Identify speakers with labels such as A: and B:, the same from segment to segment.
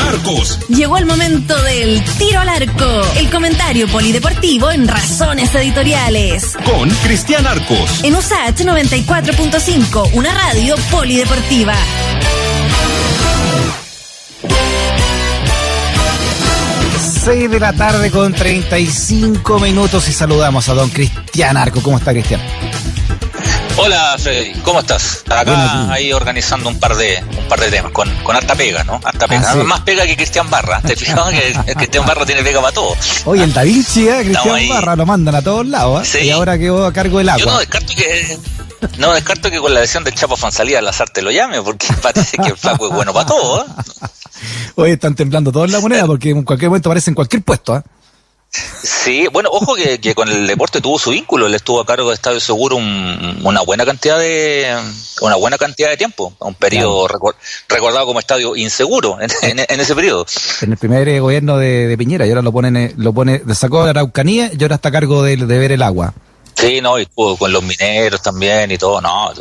A: Arcos.
B: Llegó el momento del tiro al arco, el comentario polideportivo en razones editoriales.
A: Con Cristian Arcos.
B: En USAH 94.5, una radio polideportiva.
C: 6 de la tarde con 35 minutos y saludamos a don Cristian Arco. ¿Cómo está Cristian?
D: Hola Freddy, ¿cómo estás? Acá ahí organizando un par de un par de temas, con, con harta pega, ¿no? Harta pega.
C: Ah, sí.
D: Más pega que Cristian Barra. ¿Te fijas que Cristian Barra tiene pega para todo?
C: Oye, el Da Vinci, ¿eh? Cristian. Barra lo mandan a todos lados, ¿eh?
D: Sí.
C: Y ahora quedó a cargo del
D: Yo no
C: agua.
D: descarto que no descarto que con la lesión del Chapo Fonsalía Lazarte lo llame, porque parece que el flaco es bueno para todo, ¿eh?
C: Hoy están temblando todos la moneda porque en cualquier momento aparece en cualquier puesto, ¿eh?
D: Sí, bueno, ojo que, que con el deporte tuvo su vínculo, él estuvo a cargo de Estadio Seguro un- una buena cantidad de una buena cantidad de tiempo, un periodo recor- recordado como estadio inseguro en, en- en ese periodo.
C: En el primer gobierno de, de Piñera y ahora lo ponen, eh, lo pone, sacó de Araucanía y ahora está a cargo de, de ver el agua.
D: Sí, no, y con los mineros también y todo, no,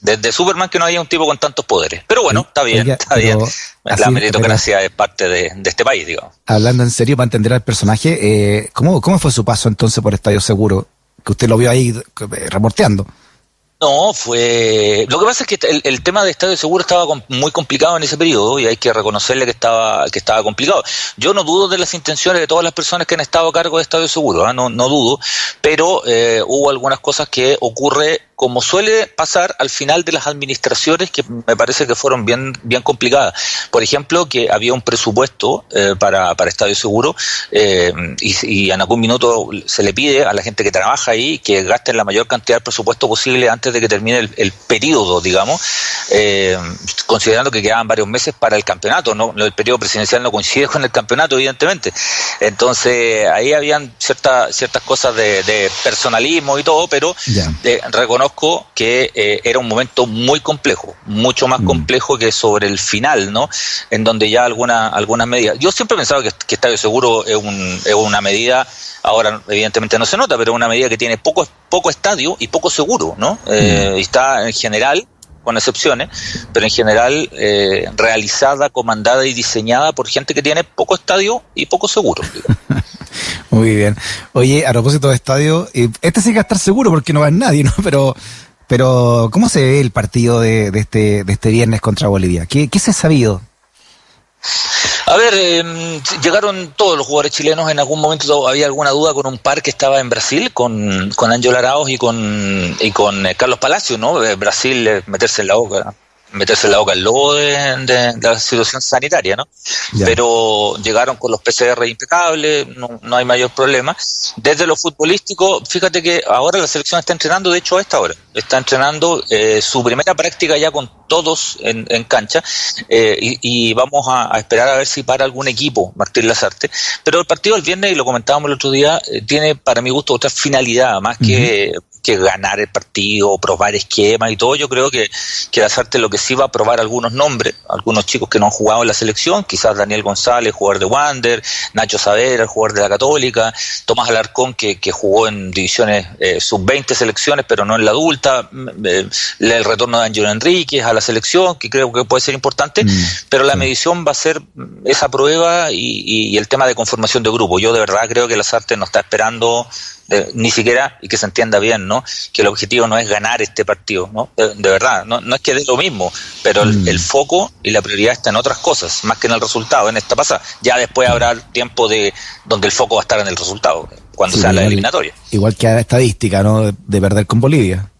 D: desde Superman que no había un tipo con tantos poderes. Pero bueno, está bien,
C: Oiga,
D: está bien. La meritocracia es parte de, de este país, digamos.
C: Hablando en serio, para entender al personaje, eh, ¿cómo, ¿cómo fue su paso entonces por Estadio Seguro? Que usted lo vio ahí eh, reporteando.
D: No, fue. Lo que pasa es que el, el tema de Estadio Seguro estaba com- muy complicado en ese periodo y hay que reconocerle que estaba que estaba complicado. Yo no dudo de las intenciones de todas las personas que han estado a cargo de Estadio Seguro, ¿ah? no, no dudo, pero eh, hubo algunas cosas que ocurre como suele pasar al final de las administraciones que me parece que fueron bien bien complicadas. Por ejemplo, que había un presupuesto eh, para, para Estadio Seguro eh, y, y en algún minuto se le pide a la gente que trabaja ahí que gasten la mayor cantidad de presupuesto posible antes de que termine el, el periodo, digamos, eh, considerando que quedaban varios meses para el campeonato. ¿no? El periodo presidencial no coincide con el campeonato, evidentemente. Entonces, ahí habían ciertas ciertas cosas de, de personalismo y todo, pero
C: Ya.
D: eh, reconozco que eh, era un momento muy complejo, mucho más
C: Mm.
D: complejo que sobre el final, ¿no? En donde ya alguna, algunas medidas. Yo siempre he pensado que, que Estadio Seguro es, un, es una medida, ahora evidentemente no se nota, pero una medida que tiene poco, poco estadio y poco seguro, ¿no? Eh, y está en general con excepciones, pero en general eh, realizada, comandada y diseñada por gente que tiene poco estadio y poco seguro.
C: Muy bien. Oye, a propósito de estadio, eh, este sí que va a estar seguro porque no va nadie, ¿no? Pero, pero ¿cómo se ve el partido de, de este, de este viernes contra Bolivia? ¿Qué, qué se ha sabido?
D: A ver, eh, llegaron todos los jugadores chilenos. En algún momento había alguna duda con un par que estaba en Brasil, con, con Ángel Arauz y con, y con eh, Carlos Palacio, ¿no? Eh, Brasil, eh, meterse en la boca, meterse la boca el lobo de, de- de la situación sanitaria, ¿no?
C: Ya.
D: Pero llegaron con los PCR impecables, no, no hay mayor problema. Desde lo futbolístico, fíjate que ahora la selección está entrenando, de hecho, a esta hora. Está entrenando eh, su primera práctica ya con todos en, en cancha eh, y, y vamos a, a esperar a ver si para algún equipo Martín Lazarte. Pero el partido del viernes, y lo comentábamos el otro día, eh, tiene para mi gusto otra finalidad, más que, que ganar el partido, probar esquemas y todo. Yo creo que, que Lazarte lo que sí va a probar algunos nombres, algunos chicos que no han jugado en la selección, quizás Daniel González, jugador de Wander, Nacho Saavedra, el jugador de la Católica, Tomás Alarcón, que, que jugó en divisiones eh, sub-20 selecciones, pero no en la adulta, mm, eh, el retorno de Ángelo Enríquez a la selección, que creo que puede ser importante,
C: Mm,
D: pero la medición va a ser esa prueba y, y- y el tema de conformación de grupo. Yo de verdad creo que Lazarte no está esperando eh, ni siquiera, y que se entienda bien, ¿no? Que el objetivo no es ganar este partido, ¿no? De, de verdad, no, no es que dé lo mismo, pero el,
C: Mm.
D: el foco y la prioridad está en otras cosas, más que en el resultado, en esta pasada. Ya después habrá tiempo de donde el foco va a estar en el resultado, cuando
C: Sí,
D: sea la eliminatoria.
C: Igual que a estadística, ¿no? De, de perder con Bolivia.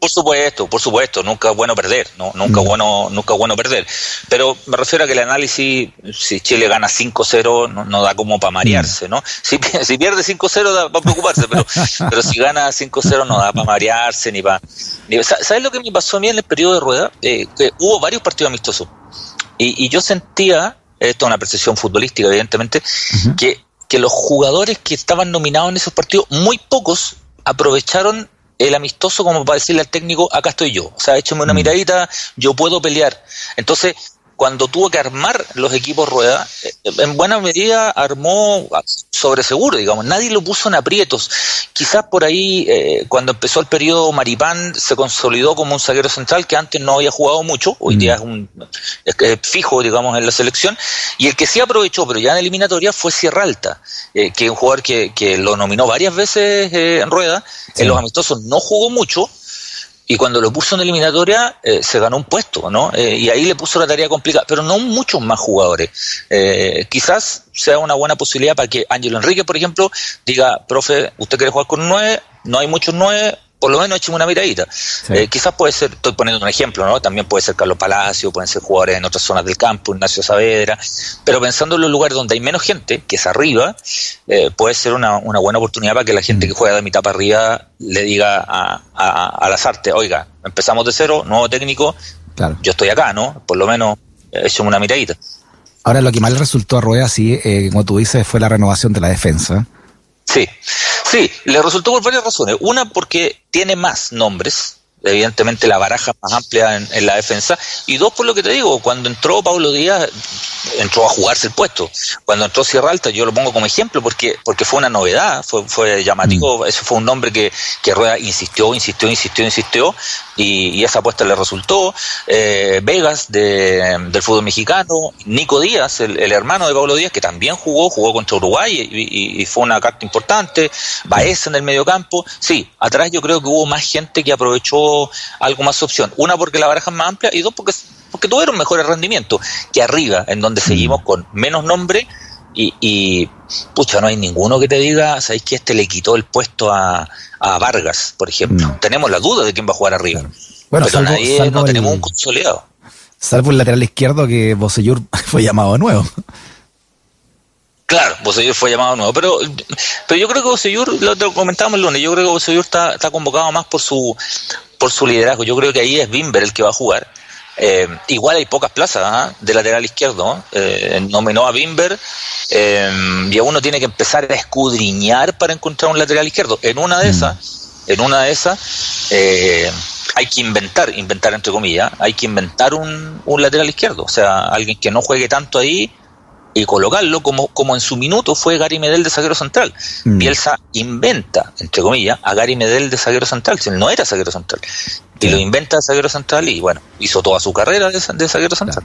D: Por supuesto, por supuesto, nunca es bueno perder, no, nunca es
C: Mm.
D: bueno, nunca bueno perder. Pero me refiero a que el análisis, si Chile gana 5-0, no, no da como para marearse, ¿no? Si, pi- si pierde 5-0 da para preocuparse, pero, pero si gana 5-0 no da para marearse ni para... ¿Sabes lo que me pasó a mí en el periodo de rueda? Eh, que hubo varios partidos amistosos. Y, y yo sentía, esto es una percepción futbolística, evidentemente, que, que los jugadores que estaban nominados en esos partidos, muy pocos aprovecharon el amistoso como para decirle al técnico, acá estoy yo. O sea, échame una
C: Mm.
D: miradita, yo puedo pelear. Entonces, cuando tuvo que armar los equipos rueda, eh, en buena medida armó sobre seguro, digamos. Nadie lo puso en aprietos. Quizás por ahí, eh, cuando empezó el periodo Maripán, se consolidó como un zaguero central que antes no había jugado mucho. Hoy día es un fijo, digamos, en la selección. Y el que sí aprovechó, pero ya en eliminatoria, fue Sierra Alta, que es un jugador que, lo nominó varias veces en rueda. En los amistosos no jugó mucho y cuando lo puso en eliminatoria eh, se ganó un puesto, ¿no? Eh, y ahí le puso la tarea complicada, pero no muchos más jugadores. Eh, quizás sea una buena posibilidad para que Ángelo Enrique, por ejemplo, diga, profe, usted quiere jugar con nueve, no hay muchos nueve, por lo menos echemos una miradita. Eh, quizás puede ser, estoy poniendo un ejemplo, ¿no? También puede ser Carlos Palacio, pueden ser jugadores en otras zonas del campo, Ignacio Saavedra, pero pensando en los lugares donde hay menos gente, que es arriba, eh, puede ser una, una, buena oportunidad para que la gente que juega de mitad para arriba le diga a, a, las artes, oiga, empezamos de cero, nuevo técnico, claro. yo estoy acá, ¿no? Por lo menos eh, echemos una miradita.
C: Ahora, lo que más le resultó a Rueda, sí, como tú dices, fue la renovación de la defensa.
D: Sí, sí, le resultó por varias razones. Una, porque tiene más nombres, evidentemente la baraja más amplia en, la defensa, y dos, por lo que te digo, cuando entró Pablo Díaz, entró a jugarse el puesto. Cuando entró Sierra Alta, yo lo pongo como ejemplo porque, porque fue una novedad, fue, fue llamativo, mm. ese fue un nombre que, que Rueda insistió, insistió, insistió, insistió, y, esa apuesta le resultó. Eh, Vegas de, del fútbol mexicano, Nico Díaz, el, hermano de Pablo Díaz, que también jugó, jugó contra Uruguay y, fue una carta importante. Baeza en el medio campo. Sí, atrás yo creo que hubo más gente que aprovechó algo más opción. Una porque la baraja es más amplia y dos porque, porque tuvieron mejores rendimientos que arriba, en donde seguimos con menos nombre y, y, pucha, no hay ninguno que te diga, ¿sabéis que este le quitó el puesto a, a Vargas, por ejemplo? Tenemos la duda de quién va a jugar arriba. Bueno, Pero nadie, no tenemos un consolidado.
C: Salvo el lateral izquierdo que Bosellur fue llamado nuevo.
D: Claro, Bosellur fue llamado nuevo, pero, pero yo creo que Bosellur, lo comentábamos el lunes, yo creo que Bosellur está, está convocado más por su, por su liderazgo. Yo creo que ahí es Bimber el que va a jugar eh, igual hay pocas plazas ¿ah? de lateral izquierdo. Eh, nominó a Bimber eh, y uno tiene que empezar a escudriñar para encontrar un lateral izquierdo. En una de mm. esas, en una de esas, eh, hay que inventar, inventar entre comillas, hay que inventar un, un lateral izquierdo. O sea, alguien que no juegue tanto ahí y colocarlo como, como en su minuto fue Gary Medel de zaguero central. Mm. Bielsa inventa, entre comillas, a Gary Medel de zaguero central, si él no era zaguero central. Y lo inventa de zaguero central y bueno, hizo toda su carrera de, de zaguero central.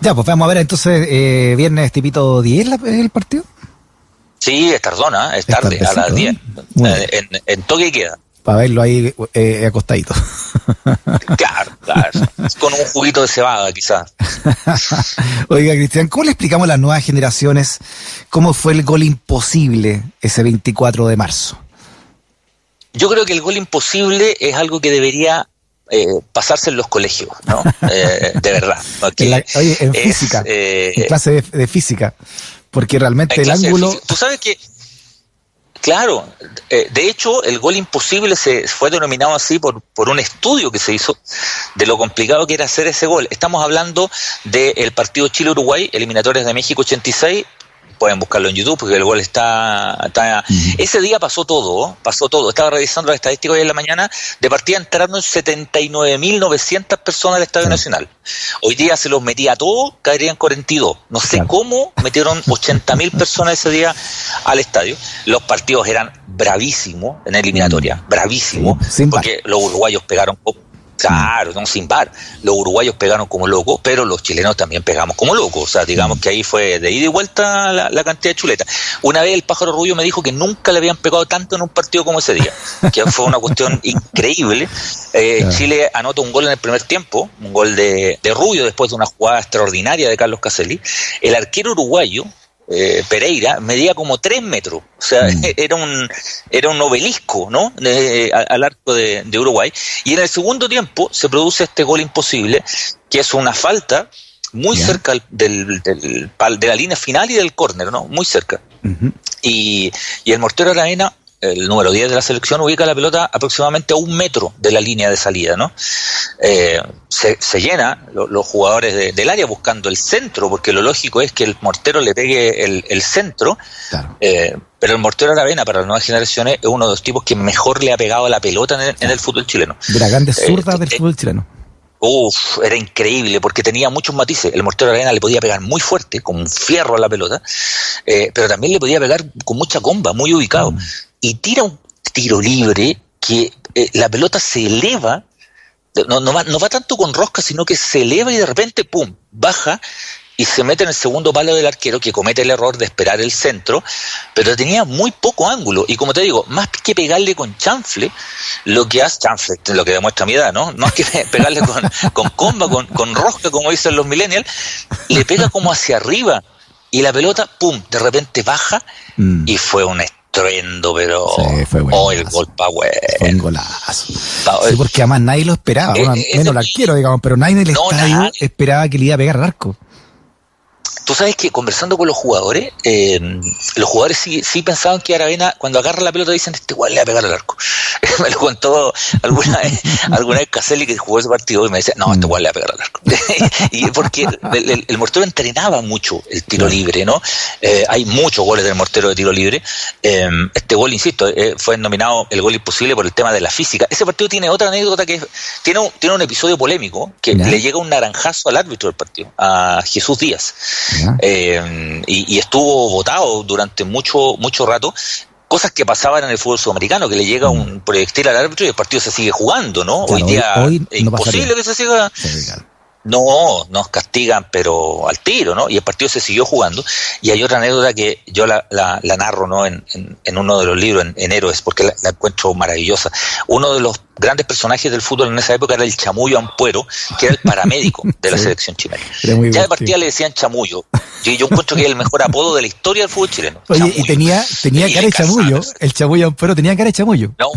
C: Ya, pues vamos a ver entonces, eh, viernes tipito 10 el partido.
D: Sí, es tardona, es tarde, a las 10. Eh, en, en toque queda
C: para verlo ahí eh, acostadito.
D: Claro, claro. Con un juguito de cebada, quizás.
C: Oiga, Cristian, ¿cómo le explicamos a las nuevas generaciones cómo fue el gol imposible ese 24 de marzo?
D: Yo creo que el gol imposible es algo que debería eh, pasarse en los colegios, ¿no? Eh, de verdad.
C: oye, en física, eh, en clase de, física, porque realmente el ángulo...
D: Tú sabes que Claro, eh, de hecho el gol imposible se fue denominado así por, por un estudio que se hizo de lo complicado que era hacer ese gol. Estamos hablando del partido Chile-Uruguay, eliminatorias de México 86, pueden buscarlo en YouTube porque el gol está... Ese día pasó todo, pasó todo. Estaba revisando la estadística hoy en la mañana, de partida entraron 79.900 personas al Estadio Nacional. Hoy día se los metía a todos, caerían 42. No sé cómo metieron 80.000 personas ese día al estadio. Los partidos eran bravísimos en eliminatoria, bravísimos, porque los uruguayos pegaron Claro, no sin par. Los uruguayos pegaron como locos, pero los chilenos también pegamos como locos. O sea, digamos que ahí fue de ida y vuelta la, cantidad de chuletas. Una vez el pájaro Rubio me dijo que nunca le habían pegado tanto en un partido como ese día, que fue una cuestión increíble. Eh, Chile anota un gol en el primer tiempo, un gol de, de Rubio después de una jugada extraordinaria de Carlos Caselli. El arquero uruguayo, eh, Pereira medía como tres metros, o sea, mm. era un era un obelisco, ¿no? al arco de, Uruguay. Y en el segundo tiempo se produce este gol imposible, que es una falta muy cerca del, del, de la línea final y del córner, ¿no? Muy cerca. y, y el mortero Aravena el número 10 de la selección, ubica la pelota aproximadamente a un metro de la línea de salida, ¿no? Eh, se, se, llena los jugadores del área buscando el centro, porque lo lógico es que el mortero le pegue el, centro, eh, pero el mortero Aravena para las nuevas generaciones es uno de los tipos que mejor le ha pegado la pelota en el, fútbol chileno.
C: De la grande zurda del eh, fútbol chileno
D: Uf, era increíble porque tenía muchos matices. El mortero Aravena le podía pegar muy fuerte, con un fierro a la pelota, eh, pero también le podía pegar con mucha comba, muy ubicado. Mm. Y tira un tiro libre que eh, la pelota se eleva, no, no, va, no va tanto con rosca, sino que se eleva y de repente, ¡pum!, baja y se mete en el segundo palo del arquero que comete el error de esperar el centro, pero tenía muy poco ángulo. Y como te digo, más que pegarle con chanfle, lo que hace, chanfle, lo que demuestra mi edad, ¿no? No es que pegarle con, con comba, con, con rosca, como dicen los millennials, le pega como hacia arriba y la pelota, pum, de repente baja mm. y fue un estruendo, pero sí, fue bueno. oh, el gol power.
C: Fue un golazo. Sí, porque además nadie lo esperaba, eh, eh, menos el arquero, digamos, pero nadie en el estadio esperaba que le iba a pegar al arco.
D: Tú sabes que conversando con los jugadores, eh, los jugadores sí, sí pensaban que Aravena, cuando agarra la pelota, dicen, este igual le va a pegar al arco. me lo contó alguna vez, alguna vez Caselli que jugó ese partido y me decía, no, este igual le va a pegar al arco. y porque el, el, mortero entrenaba mucho el tiro libre, ¿no? Eh, hay muchos goles del mortero de tiro libre. Eh, este gol, insisto, fue nominado el gol imposible por el tema de la física. Ese partido tiene otra anécdota que tiene, un, tiene un episodio polémico que le llega un naranjazo al árbitro del partido, a Jesús Díaz. Eh, y, estuvo votado durante mucho, mucho rato cosas que pasaban en el fútbol sudamericano, que le llega un mm. proyectil al árbitro y el partido se sigue jugando, ¿no? hoy día es imposible que se siga. No, nos castigan, pero al tiro, ¿no? Y el partido se siguió jugando. Y hay otra anécdota que yo la, la, narro, ¿no? En, en, uno de los libros, en, Héroes, porque la, encuentro maravillosa. Uno de los grandes personajes del fútbol en esa época era el Chamullo Ampuero, que era el paramédico de la selección chilena. Ya de partida le decían Chamullo. Yo, yo encuentro que es el mejor apodo de la historia del fútbol chileno.
C: Oye, y tenía, tenía cara de Chamullo. El Chamullo Ampuero tenía cara de Chamullo.
D: No,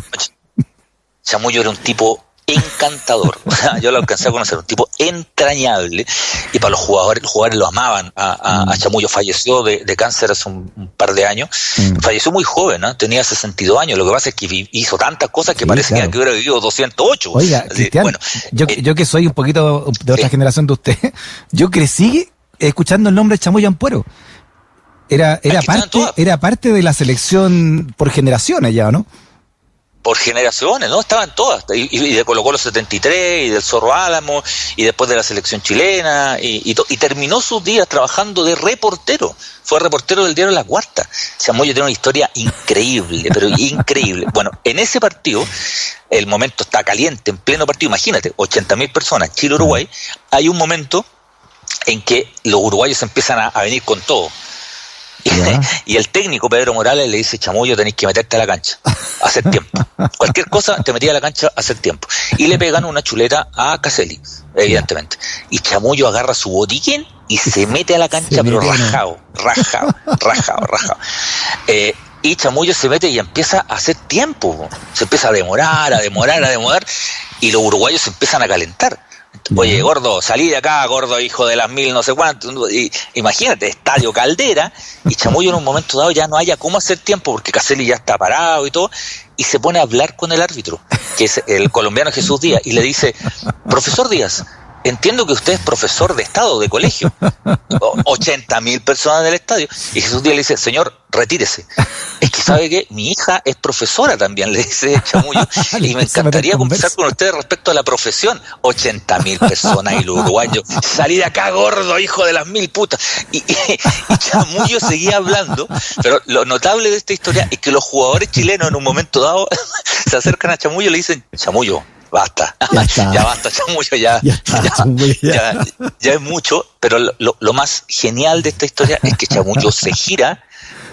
D: Chamullo era un tipo encantador. Yo lo alcancé a conocer, un tipo entrañable. Y para los jugadores, los jugadores lo amaban. A, mm. Chamullo falleció de, cáncer hace un, par de años. Mm. Falleció muy joven, ¿no? tenía 62 años. Lo que pasa es que hizo tantas cosas que parece que hubiera vivido 208.
C: Oiga, bueno, yo, eh, yo que soy un poquito de otra generación de usted, yo crecí escuchando el nombre de Chamullo Ampuero. Era, era, parte, era parte de la selección por generaciones ya, ¿no?
D: Por generaciones, ¿no? Estaban todas. Y, de Colo Colo 73, y del Zorro Álamo, y después de la selección chilena, y, y, terminó sus días trabajando de reportero. Fue reportero del diario La Cuarta. Samuel tiene una historia increíble, pero increíble. Bueno, en ese partido, el momento está caliente, en pleno partido, imagínate, 80 mil personas, Chile-Uruguay, hay un momento en que los uruguayos empiezan a venir con todo y el técnico Pedro Morales le dice, Chamullo, tenéis que meterte a la cancha, hacer tiempo. Cualquier cosa te metía a la cancha, hacer tiempo. Y le pegan una chuleta a Caselli, evidentemente. Y Chamullo agarra su botiquín y se mete a la cancha, pero rajado, rajado, rajado, rajado. Eh, y Chamullo se mete y empieza a hacer tiempo. Se empieza a demorar, a demorar, a demorar. Y los uruguayos se empiezan a calentar. Oye, gordo, salí de acá, gordo, hijo de las mil, no sé cuánto. Y, imagínate, estadio Caldera, y Chamullo en un momento dado ya no haya cómo hacer tiempo, porque Caselli ya está parado y todo, y se pone a hablar con el árbitro, que es el colombiano Jesús Díaz, y le dice, profesor Díaz, entiendo que usted es profesor de Estado, de colegio. 80 mil personas del estadio. Y Jesús Díaz le dice, señor, retírese. Es que sabe que mi hija es profesora también, le dice Chamullo. Y me encantaría conversar con usted respecto a la profesión. 80 mil personas y los uruguayos. Salí de acá, gordo, hijo de las mil putas. Y, Chamullo seguía hablando. Pero lo notable de esta historia es que los jugadores chilenos en un momento dado se acercan a Chamullo y le dicen, Chamullo, basta, ya, basta, ya, ya, ya, es mucho, pero lo, lo, más genial de esta historia es que Chamullo se gira,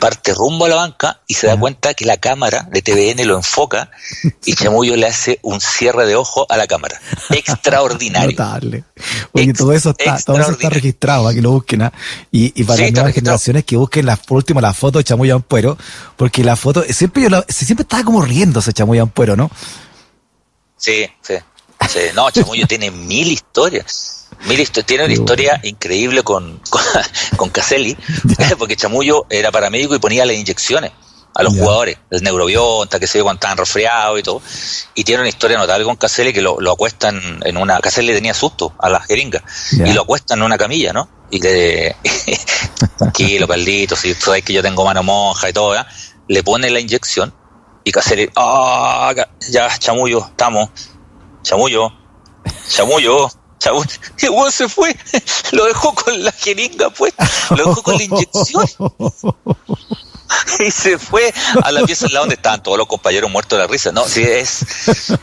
D: parte rumbo a la banca y se da cuenta que la cámara de TVN lo enfoca y Chamullo le hace un cierre de ojo a la cámara. Extraordinario.
C: Notable. Oye, todo eso está, todo eso está registrado para que lo busquen, ¿ah? y, y, para las nuevas generaciones que busquen la, por último la foto de Chamullo Ampuero, porque la foto, siempre yo siempre estaba como riéndose Chamullo Ampuero, ¿no?
D: Sí, sí. No, Chamullo tiene mil historias. Mil tiene una historia increíble con, con, Caselli, porque Chamullo era paramédico y ponía las inyecciones a los jugadores, el neurobionta, que se ve cuando estaban resfriados y todo. Y tiene una historia notable con Caselli que lo, acuestan en una. Caselli tenía susto a las jeringas y lo acuestan en una camilla, ¿no? Y le. Tranquilo, Carlito, si sabes que yo tengo mano monja y todo, Le pone la inyección y Caselli, ah, ya, chamullo, estamos, chamullo, chamullo. Y el se fue, lo dejó con la jeringa puesta, lo dejó con la inyección. y se fue a la pieza al lado donde estaban todos los compañeros muertos de la risa. No, sí, es,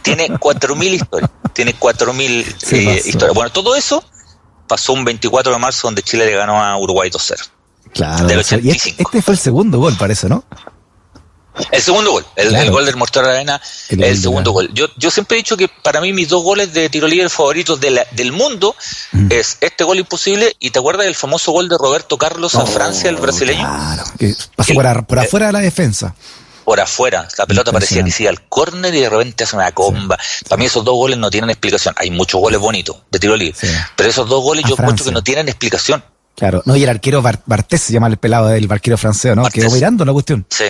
D: tiene 4.000 historias. Tiene 4.000 eh, historias. Bueno, todo eso pasó un 24 de marzo donde Chile le ganó a Uruguay 2-0.
C: Claro. Del 85. Este, este fue el segundo gol, parece, ¿no?
D: El segundo gol, el, gol del Mortal Arena, el, el segundo gol. Yo, yo siempre he dicho que para mí mis dos goles de tiro libre favoritos del mundo mm. es este gol imposible y te acuerdas del famoso gol de Roberto Carlos a Francia, el brasileño.
C: Claro, que pasó por, por, afuera de la defensa.
D: Por afuera, la pelota parecía que iba al córner y de repente hace una comba. Para mí esos dos goles no tienen explicación. Hay muchos goles bonitos de tiro libre, pero esos dos goles yo encuentro que no tienen explicación.
C: Claro, no, y el arquero Bartés se llama el pelado del arquero francés, ¿no? Quedó mirando la cuestión.
D: Sí.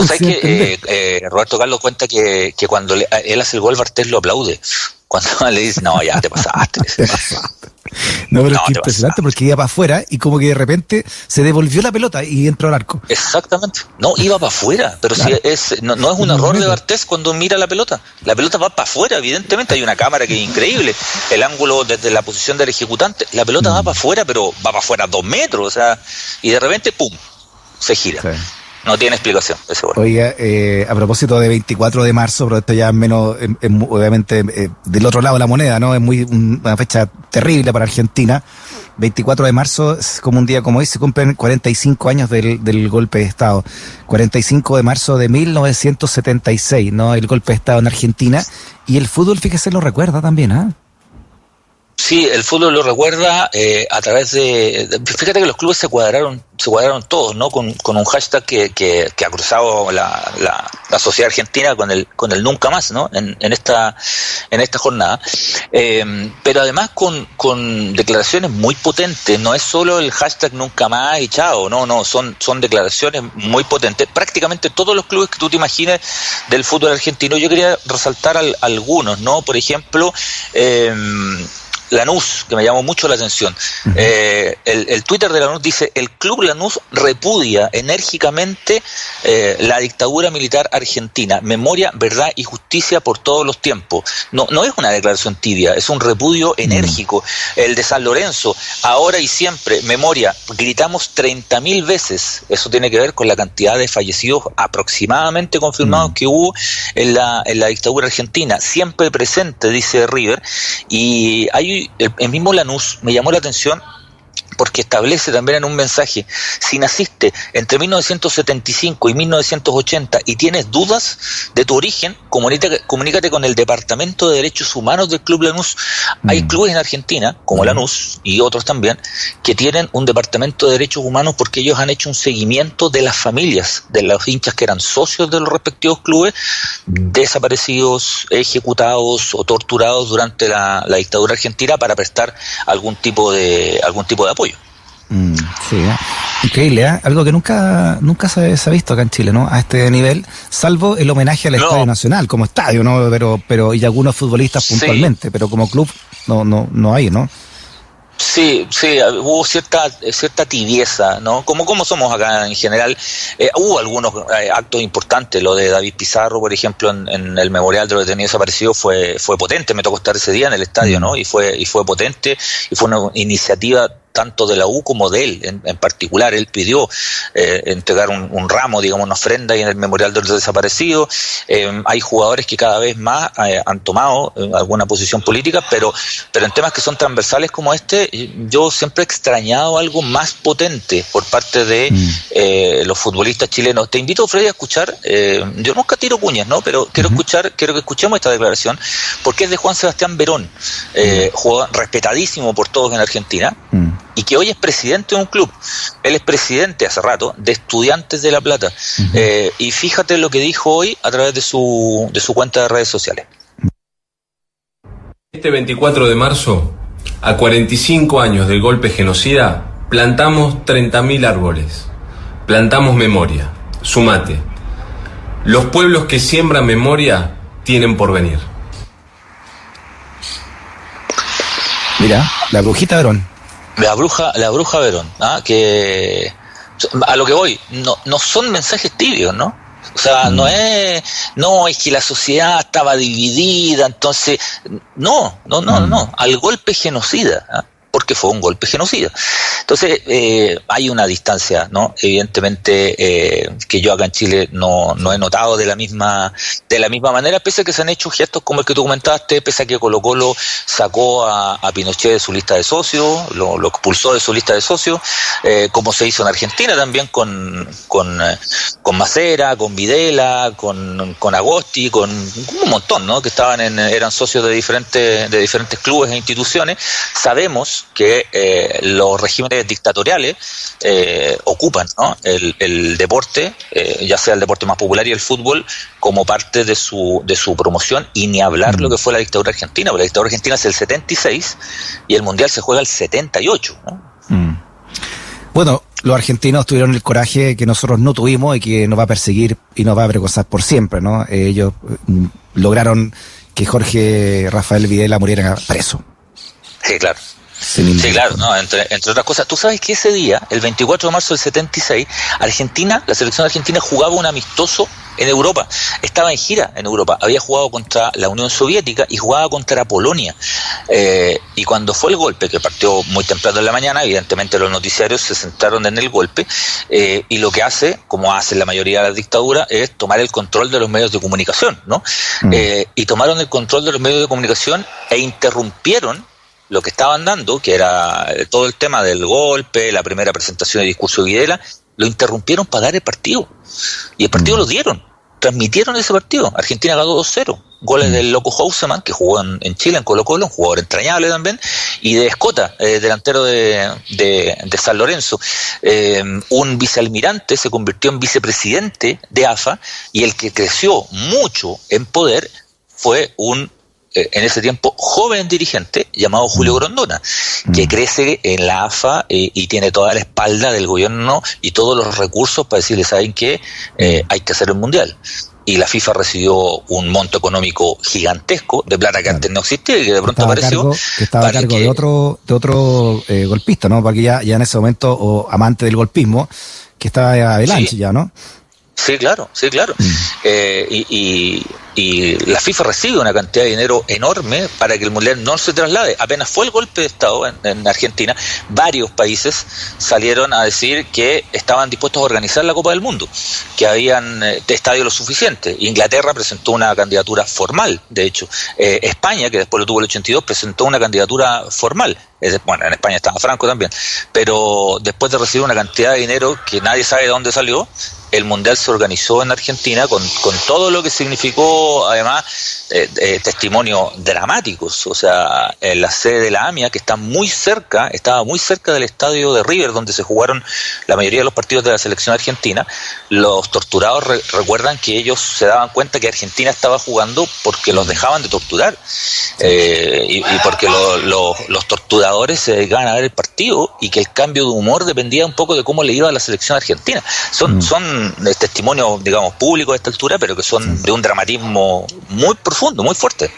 D: Tú sabes que eh, eh, Roberto Carlos cuenta que, que cuando él hace el gol, Bartés lo aplaude. Cuando le dice, no, ya te pasaste.
C: No, pero es que impresionante porque iba para afuera y como que de repente se devolvió la pelota y entró al arco.
D: Exactamente. No, iba para afuera, pero si es, no, es un error de Bartés cuando mira la pelota. La pelota va para afuera, evidentemente. Hay una cámara que es increíble. El ángulo desde la posición del ejecutante. La pelota va mm. para afuera, pero va para afuera dos metros. O sea, y de repente, ¡pum! Se gira. No tiene explicación, ese
C: Oiga, eh, a propósito de 24 de marzo, pero esto ya es menos, obviamente, eh, del otro lado de la moneda, ¿no? Es muy una fecha terrible para Argentina. 24 de marzo es como un día como hoy, se cumplen 45 años del, golpe de Estado. 45 de marzo de 1976, ¿no? El golpe de Estado en Argentina. Y el fútbol, fíjese, lo recuerda también, ¿ah?
D: Sí, el fútbol lo recuerda eh, a través de, Fíjate que los clubes se cuadraron se cuadraron todos, ¿no? Con, un hashtag que, que, ha cruzado la, la, sociedad argentina con el con el nunca más, ¿no? En, en esta en esta jornada. Eh, pero además con, con declaraciones muy potentes. No es solo el hashtag nunca más y chao, no, no, son, son declaraciones muy potentes. Prácticamente todos los clubes que tú te imagines del fútbol argentino, yo quería resaltar algunos, ¿no? Por ejemplo, eh, Lanús, que me llamó mucho la atención. Eh, el, Twitter de Lanús dice, el Club Lanús repudia enérgicamente eh, la dictadura militar argentina. Memoria, verdad y justicia por todos los tiempos. No, no es una declaración tibia, es un repudio enérgico. El de San Lorenzo, ahora y siempre, memoria, gritamos 30.000 veces. Eso tiene que ver con la cantidad de fallecidos aproximadamente confirmados que hubo en la, en la dictadura argentina. Siempre presente, dice River. Y hay el, mismo Lanús me llamó la atención porque establece también en un mensaje, si naciste entre 1975 y 1980 y tienes dudas de tu origen, comunícate, comunícate con el Departamento de Derechos Humanos del Club Lanús. Hay mm. clubes en Argentina, como mm. Lanús y otros también, que tienen un Departamento de Derechos Humanos porque ellos han hecho un seguimiento de las familias, de los hinchas que eran socios de los respectivos clubes, desaparecidos, ejecutados o torturados durante la, la dictadura argentina para prestar algún tipo de, algún tipo de apoyo.
C: Mm, sí, ¿eh? increíble, ¿eh? algo que nunca nunca se, ha visto acá en Chile, ¿no? A este nivel, salvo el homenaje al Estadio Nacional como estadio, ¿no? Pero pero y algunos futbolistas puntualmente, pero como club no no no hay, ¿no?
D: Sí, sí, hubo cierta cierta tibieza, ¿no? Como, como somos acá en general. Eh, hubo algunos eh, actos importantes, lo de David Pizarro, por ejemplo, en, el memorial de los detenidos desaparecidos fue fue potente. Me tocó estar ese día en el estadio, ¿no? Mm. Y fue y fue potente y fue una iniciativa tanto de la U como de él en, particular. Él pidió eh, entregar un, ramo, digamos, una ofrenda y en el memorial de los desaparecidos. Eh, hay jugadores que cada vez más eh, han tomado alguna posición política, pero, pero en temas que son transversales como este, yo siempre he extrañado algo más potente por parte de mm. los futbolistas chilenos. Te invito, Freddy, a escuchar, yo nunca tiro cuñas, ¿no? Pero quiero escuchar, quiero que escuchemos esta declaración, porque es de Juan Sebastián Verón, mm. jugador respetadísimo por todos en Argentina. Mm y que hoy es presidente de un club. Él es presidente hace rato de Estudiantes de La Plata. Eh, y fíjate lo que dijo hoy a través de su, de su cuenta de redes sociales.
A: Este 24 de marzo, a 45 años del golpe genocida, plantamos 30.000 árboles. Plantamos memoria. Sumate. Los pueblos que siembran memoria tienen por venir.
C: Mira, la brujita Verón
D: la bruja, la bruja Verón, ¿ah? que a lo que voy, no, no son mensajes tibios, ¿no? O sea, no es, no, es que la sociedad estaba dividida, entonces, no, no, no, no, al golpe genocida. ¿ah? Porque fue un golpe genocida. Entonces, eh, hay una distancia, ¿no? Evidentemente, eh, que yo acá en Chile no, no he notado de la misma de la misma manera, pese a que se han hecho gestos como el que tú comentaste, pese a que Colo Colo sacó a, Pinochet de su lista de socios, lo, expulsó de su lista de socios, eh, como se hizo en Argentina también con, con, con Macera, con Videla, con, con Agosti, con un montón, ¿no? Que estaban en, eran socios de diferentes, de diferentes clubes e instituciones. Sabemos que eh, los regímenes dictatoriales eh, ocupan el, deporte, eh, ya sea el deporte más popular y el fútbol, como parte de su, de su promoción y ni hablar lo mm. que fue la dictadura argentina, porque la dictadura argentina es el 76 y el mundial se juega el 78. Mm.
C: Bueno, los argentinos tuvieron el coraje que nosotros no tuvimos y que nos va a perseguir y nos va a avergonzar por siempre, ¿no? ellos mm, lograron que Jorge Rafael Videla muriera preso.
D: Sí, claro. Sí, claro, no, entre, otras cosas. Tú sabes que ese día, el 24 de marzo del 76, Argentina, la selección argentina jugaba un amistoso en Europa. Estaba en gira en Europa. Había jugado contra la Unión Soviética y jugaba contra Polonia. Eh, y cuando fue el golpe, que partió muy temprano en la mañana, evidentemente los noticiarios se centraron en el golpe. Eh, y lo que hace, como hace la mayoría de las dictaduras, es tomar el control de los medios de comunicación, ¿no? Mm. Eh, y tomaron el control de los medios de comunicación e interrumpieron lo que estaban dando, que era todo el tema del golpe, la primera presentación de discurso de Videla, lo interrumpieron para dar el partido. Y el partido mm. lo dieron. Transmitieron ese partido. Argentina ganó 2-0. Goles mm. del Loco Houseman, que jugó en, Chile, en Colo Colo, un jugador entrañable también, y de Escota, eh, delantero de, de, San Lorenzo. Eh, un vicealmirante se convirtió en vicepresidente de AFA, y el que creció mucho en poder fue un eh, en ese tiempo joven dirigente llamado Julio mm. Grondona, que mm. crece en la AFA eh, y tiene toda la espalda del gobierno y todos los recursos para decirle, ¿saben qué? Eh, hay que hacer el mundial. Y la FIFA recibió un monto económico gigantesco de plata que antes no existía y que de pronto apareció.
C: que estaba a cargo de otro, de otro golpista, ¿no? Porque ya, ya en ese momento, o amante del golpismo, que estaba adelante ya, ¿no?
D: Sí, claro, sí, claro. Mm. Eh, y, la FIFA recibe una cantidad de dinero enorme para que el Mundial no se traslade. Apenas fue el golpe de Estado en, Argentina, varios países salieron a decir que estaban dispuestos a organizar la Copa del Mundo, que habían eh, estadios lo suficiente. Inglaterra presentó una candidatura formal, de hecho. Eh, España, que después lo tuvo el 82, presentó una candidatura formal. Bueno, en España estaba Franco también. Pero después de recibir una cantidad de dinero que nadie sabe de dónde salió, el Mundial se organizó en Argentina con, con todo lo que significó, además, eh, eh, testimonios dramáticos. O sea, en la sede de la AMIA, que está muy cerca, estaba muy cerca del estadio de River, donde se jugaron la mayoría de los partidos de la selección argentina, los torturados recuerdan que ellos se daban cuenta que Argentina estaba jugando porque los dejaban de torturar eh, y, porque los torturadores se dedicaban a ver el partido y que el cambio de humor dependía un poco de cómo le iba a la selección argentina. Son, mm. son testimonios, digamos, públicos a esta altura, pero que son de un dramatismo muy profundo, muy fuerte.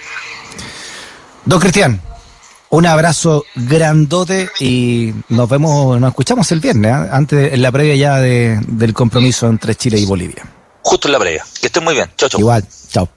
C: Don Cristian, un abrazo grandote y nos vemos, nos escuchamos el viernes, ¿eh? antes, en la previa ya de, del compromiso entre Chile y Bolivia.
D: Justo en la previa. Que estén muy bien. Chao, chao.
C: Igual, chao.